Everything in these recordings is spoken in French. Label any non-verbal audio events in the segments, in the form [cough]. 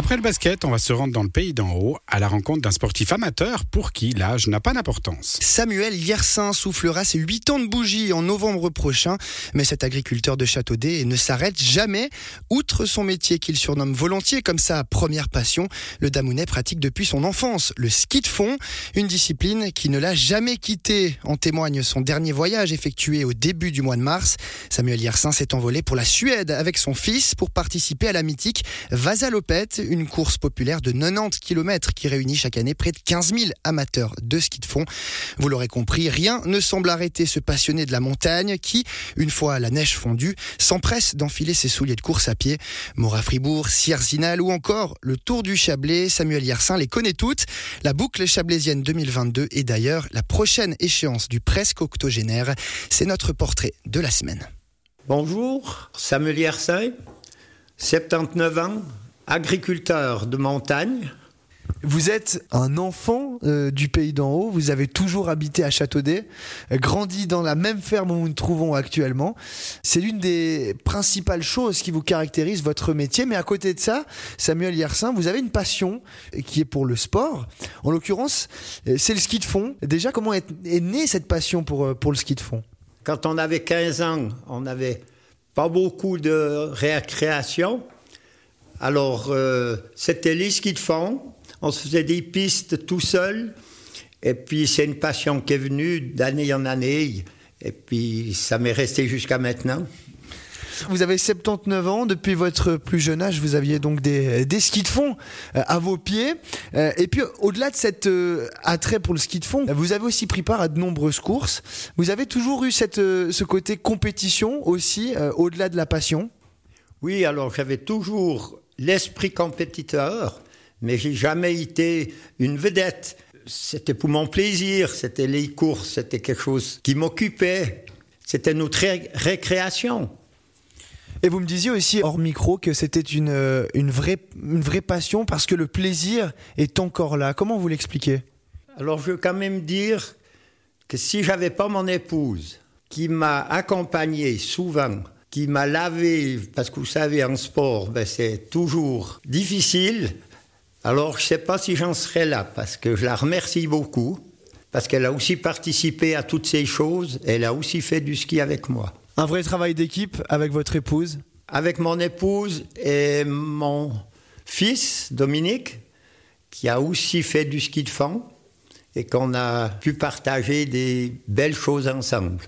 Après le basket, on va se rendre dans le pays d'en haut à la rencontre d'un sportif amateur pour qui l'âge n'a pas d'importance. Samuel Yersin soufflera ses 8 ans de bougie en novembre prochain, mais cet agriculteur de Châteaudet ne s'arrête jamais. Outre son métier qu'il surnomme volontiers comme sa première passion, le Damounet pratique depuis son enfance le ski de fond, une discipline qui ne l'a jamais quitté. En témoigne son dernier voyage effectué au début du mois de mars. Samuel Yersin s'est envolé pour la Suède avec son fils pour participer à la mythique Vasalopette une course populaire de 90 km qui réunit chaque année près de 15 000 amateurs de ski de fond. Vous l'aurez compris, rien ne semble arrêter ce passionné de la montagne qui, une fois la neige fondue, s'empresse d'enfiler ses souliers de course à pied. Mora Fribourg, Sierzinal ou encore le Tour du Chablais, Samuel Yersin les connaît toutes. La boucle chablaisienne 2022 est d'ailleurs la prochaine échéance du presque octogénaire. C'est notre portrait de la semaine. Bonjour, Samuel Yersin, 79 ans, agriculteur de montagne. Vous êtes un enfant euh, du pays d'en haut, vous avez toujours habité à Châteaudet, grandi dans la même ferme où nous nous trouvons actuellement. C'est l'une des principales choses qui vous caractérise votre métier, mais à côté de ça, Samuel Yersin, vous avez une passion qui est pour le sport. En l'occurrence, euh, c'est le ski de fond. Déjà, comment est, est née cette passion pour, euh, pour le ski de fond? Quand on avait 15 ans, on n'avait pas beaucoup de récréation. Alors, euh, c'était les skis de fond. On se faisait des pistes tout seul. Et puis, c'est une passion qui est venue d'année en année. Et puis, ça m'est resté jusqu'à maintenant. Vous avez 79 ans, depuis votre plus jeune âge, vous aviez donc des, des skis de fond euh, à vos pieds. Euh, et puis, au-delà de cet euh, attrait pour le ski de fond, vous avez aussi pris part à de nombreuses courses. Vous avez toujours eu cette, ce côté compétition aussi, au-delà de la passion? Oui, alors j'avais toujours l'esprit compétiteur, mais j'ai jamais été une vedette. C'était pour mon plaisir, c'était les courses, c'était quelque chose qui m'occupait. C'était notre ré récréation. Et vous me disiez aussi hors micro que c'était une, une, vraie, une vraie passion parce que le plaisir est encore là. Comment vous l'expliquez? Alors je veux quand même dire que si j'avais pas mon épouse qui m'a accompagné souvent qui m'a lavé, parce que vous savez, en sport, ben, c'est toujours difficile. Alors, je ne sais pas si j'en serais là, parce que je la remercie beaucoup, parce qu'elle a aussi participé à toutes ces choses, elle a aussi fait du ski avec moi. Un vrai travail d'équipe avec votre épouse? Avec mon épouse et mon fils, Dominique, qui a aussi fait du ski de fond, et qu'on a pu partager des belles choses ensemble.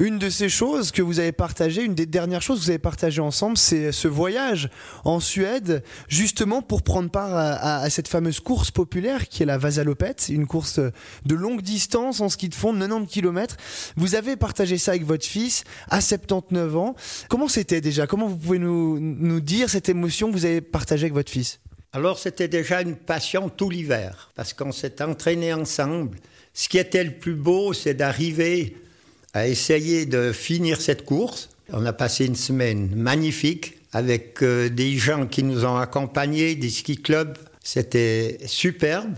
Une de ces choses que vous avez partagées, une des dernières choses que vous avez partagées ensemble, c'est ce voyage en Suède, justement pour prendre part à, cette fameuse course populaire qui est la Vasalopette, une course de longue distance en ski de fond, 90 km. Vous avez partagé ça avec votre fils à 79 ans. Comment c'était déjà? Comment vous pouvez nous, nous dire cette émotion que vous avez partagée avec votre fils? Alors c'était déjà une passion tout l'hiver, parce qu'on s'est entraîné ensemble. Ce qui était le plus beau, c'est d'arriver à essayer de finir cette course. On a passé une semaine magnifique avec euh, des gens qui nous ont accompagnés, des ski clubs. C'était superbe.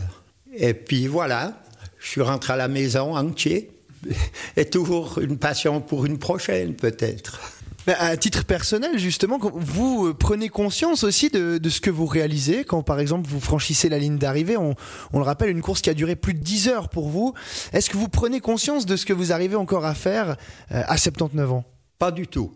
Et puis voilà, je suis rentré à la maison entier. [laughs] Et toujours une passion pour une prochaine, peut-être. À titre personnel, justement, vous euh, prenez conscience aussi de, ce que vous réalisez quand, par exemple, vous franchissez la ligne d'arrivée. On, le rappelle, une course qui a duré plus de 10 heures pour vous. Est-ce que vous prenez conscience de ce que vous arrivez encore à faire euh, à 79 ans? Pas du tout.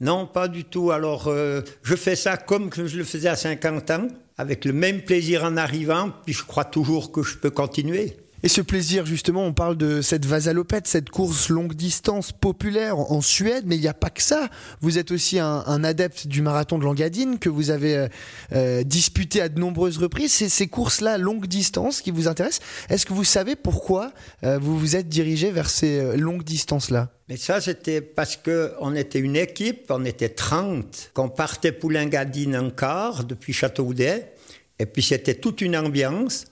Non, pas du tout. Alors, euh, je fais ça comme je le faisais à 50 ans, avec le même plaisir en arrivant, puis je crois toujours que je peux continuer. Et ce plaisir, justement, on parle de cette vasalopette, cette course longue distance populaire en Suède, mais il n'y a pas que ça. Vous êtes aussi un, adepte du marathon de Langadine que vous avez euh, euh, disputé à de nombreuses reprises. C'est ces courses-là longue distance qui vous intéressent. Est-ce que vous savez pourquoi euh, vous vous êtes dirigé vers ces longues distances-là? Mais ça, c'était parce qu'on était une équipe, on était 30, qu'on partait pour Langadine en quart depuis Châteaudet, et puis c'était toute une ambiance.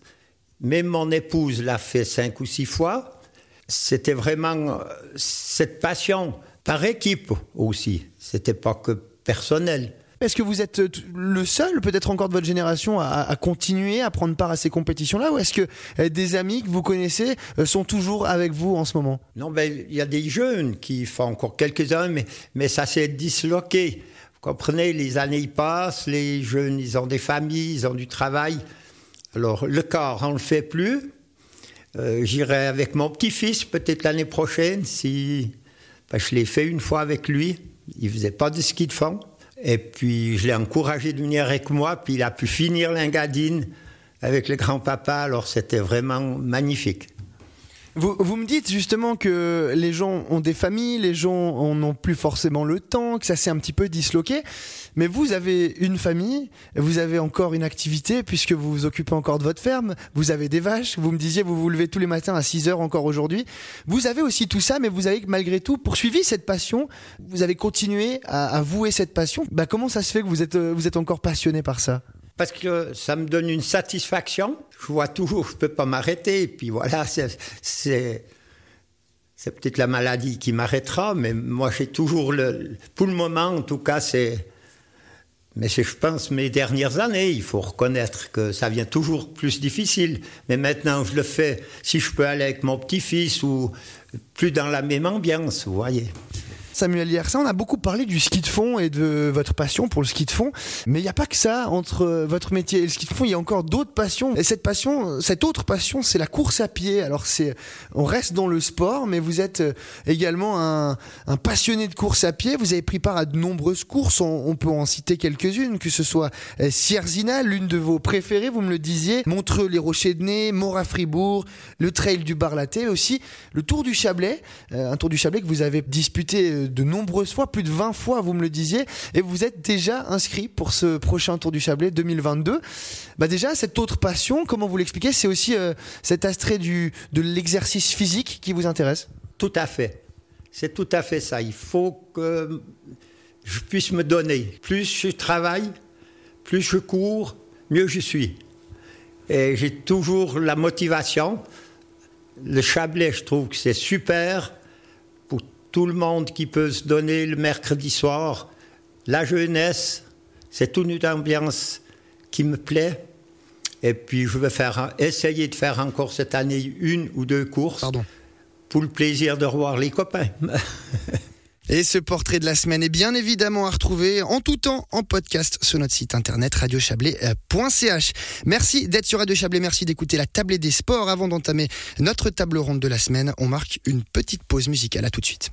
Même mon épouse l'a fait cinq ou six fois. C'était vraiment cette passion par équipe aussi. C'était pas que personnel. Est-ce que vous êtes le seul, peut-être encore de votre génération, à, à, continuer à prendre part à ces compétitions-là Ou est-ce que des amis que vous connaissez sont toujours avec vous en ce moment? Non, ben, il y a des jeunes qui font encore quelques-uns, mais, mais ça s'est disloqué. Vous comprenez, les années passent, les jeunes, ils ont des familles, ils ont du travail. Alors, le corps, on ne le fait plus. Euh, J'irai avec mon petit-fils peut-être l'année prochaine, si... Ben, je l'ai fait une fois avec lui. Il faisait pas de ski de fond. Et puis, je l'ai encouragé de venir avec moi, puis il a pu finir l'Ingadine avec le grand-papa. Alors, c'était vraiment magnifique. Vous, vous, me dites justement que les gens ont des familles, les gens n'ont plus forcément le temps, que ça s'est un petit peu disloqué. Mais vous avez une famille, vous avez encore une activité puisque vous vous occupez encore de votre ferme, vous avez des vaches, vous me disiez vous vous levez tous les matins à 6 heures encore aujourd'hui. Vous avez aussi tout ça, mais vous avez malgré tout poursuivi cette passion, vous avez continué à, à vouer cette passion. Bah, comment ça se fait que vous êtes, vous êtes encore passionné par ça? Parce que ça me donne une satisfaction. Je vois toujours, je peux pas m'arrêter. Et puis voilà, c'est peut-être la maladie qui m'arrêtera, mais moi j'ai toujours le, pour le moment en tout cas c'est, mais c'est je pense mes dernières années. Il faut reconnaître que ça vient toujours plus difficile. Mais maintenant je le fais. Si je peux aller avec mon petit-fils ou plus dans la même ambiance, vous voyez. Samuel Yersin, on a beaucoup parlé du ski de fond et de votre passion pour le ski de fond, mais il n'y a pas que ça entre votre métier et le ski de fond, il y a encore d'autres passions. Et cette passion, cette autre passion, c'est la course à pied. Alors c'est, on reste dans le sport, mais vous êtes également un, passionné de course à pied. Vous avez pris part à de nombreuses courses, on, on peut en citer quelques-unes, que ce soit Sierzina, l'une de vos préférées, vous me le disiez, Montreux, les Rochers de Nez, Mora Fribourg, le Trail du Barlaté, aussi le Tour du Chablais, un Tour du Chablais que vous avez disputé de nombreuses fois, plus de 20 fois, vous me le disiez, et vous êtes déjà inscrit pour ce prochain Tour du Chablais 2022. Bah déjà, cette autre passion, comment vous l'expliquez? C'est aussi euh, cet astrait du, de l'exercice physique qui vous intéresse? Tout à fait. C'est tout à fait ça. Il faut que je puisse me donner. Plus je travaille, plus je cours, mieux je suis. Et j'ai toujours la motivation. Le Chablais, je trouve que c'est super tout le monde qui peut se donner le mercredi soir. La jeunesse, c'est toute une ambiance qui me plaît. Et puis je vais faire, essayer de faire encore cette année une ou deux courses Pardon. pour le plaisir de revoir les copains. [laughs] Et ce portrait de la semaine est bien évidemment à retrouver en tout temps en podcast sur notre site internet radiochablais.ch. Merci d'être sur Radio Chablais, merci d'écouter la tablée des sports. Avant d'entamer notre table ronde de la semaine, on marque une petite pause musicale. À tout de suite.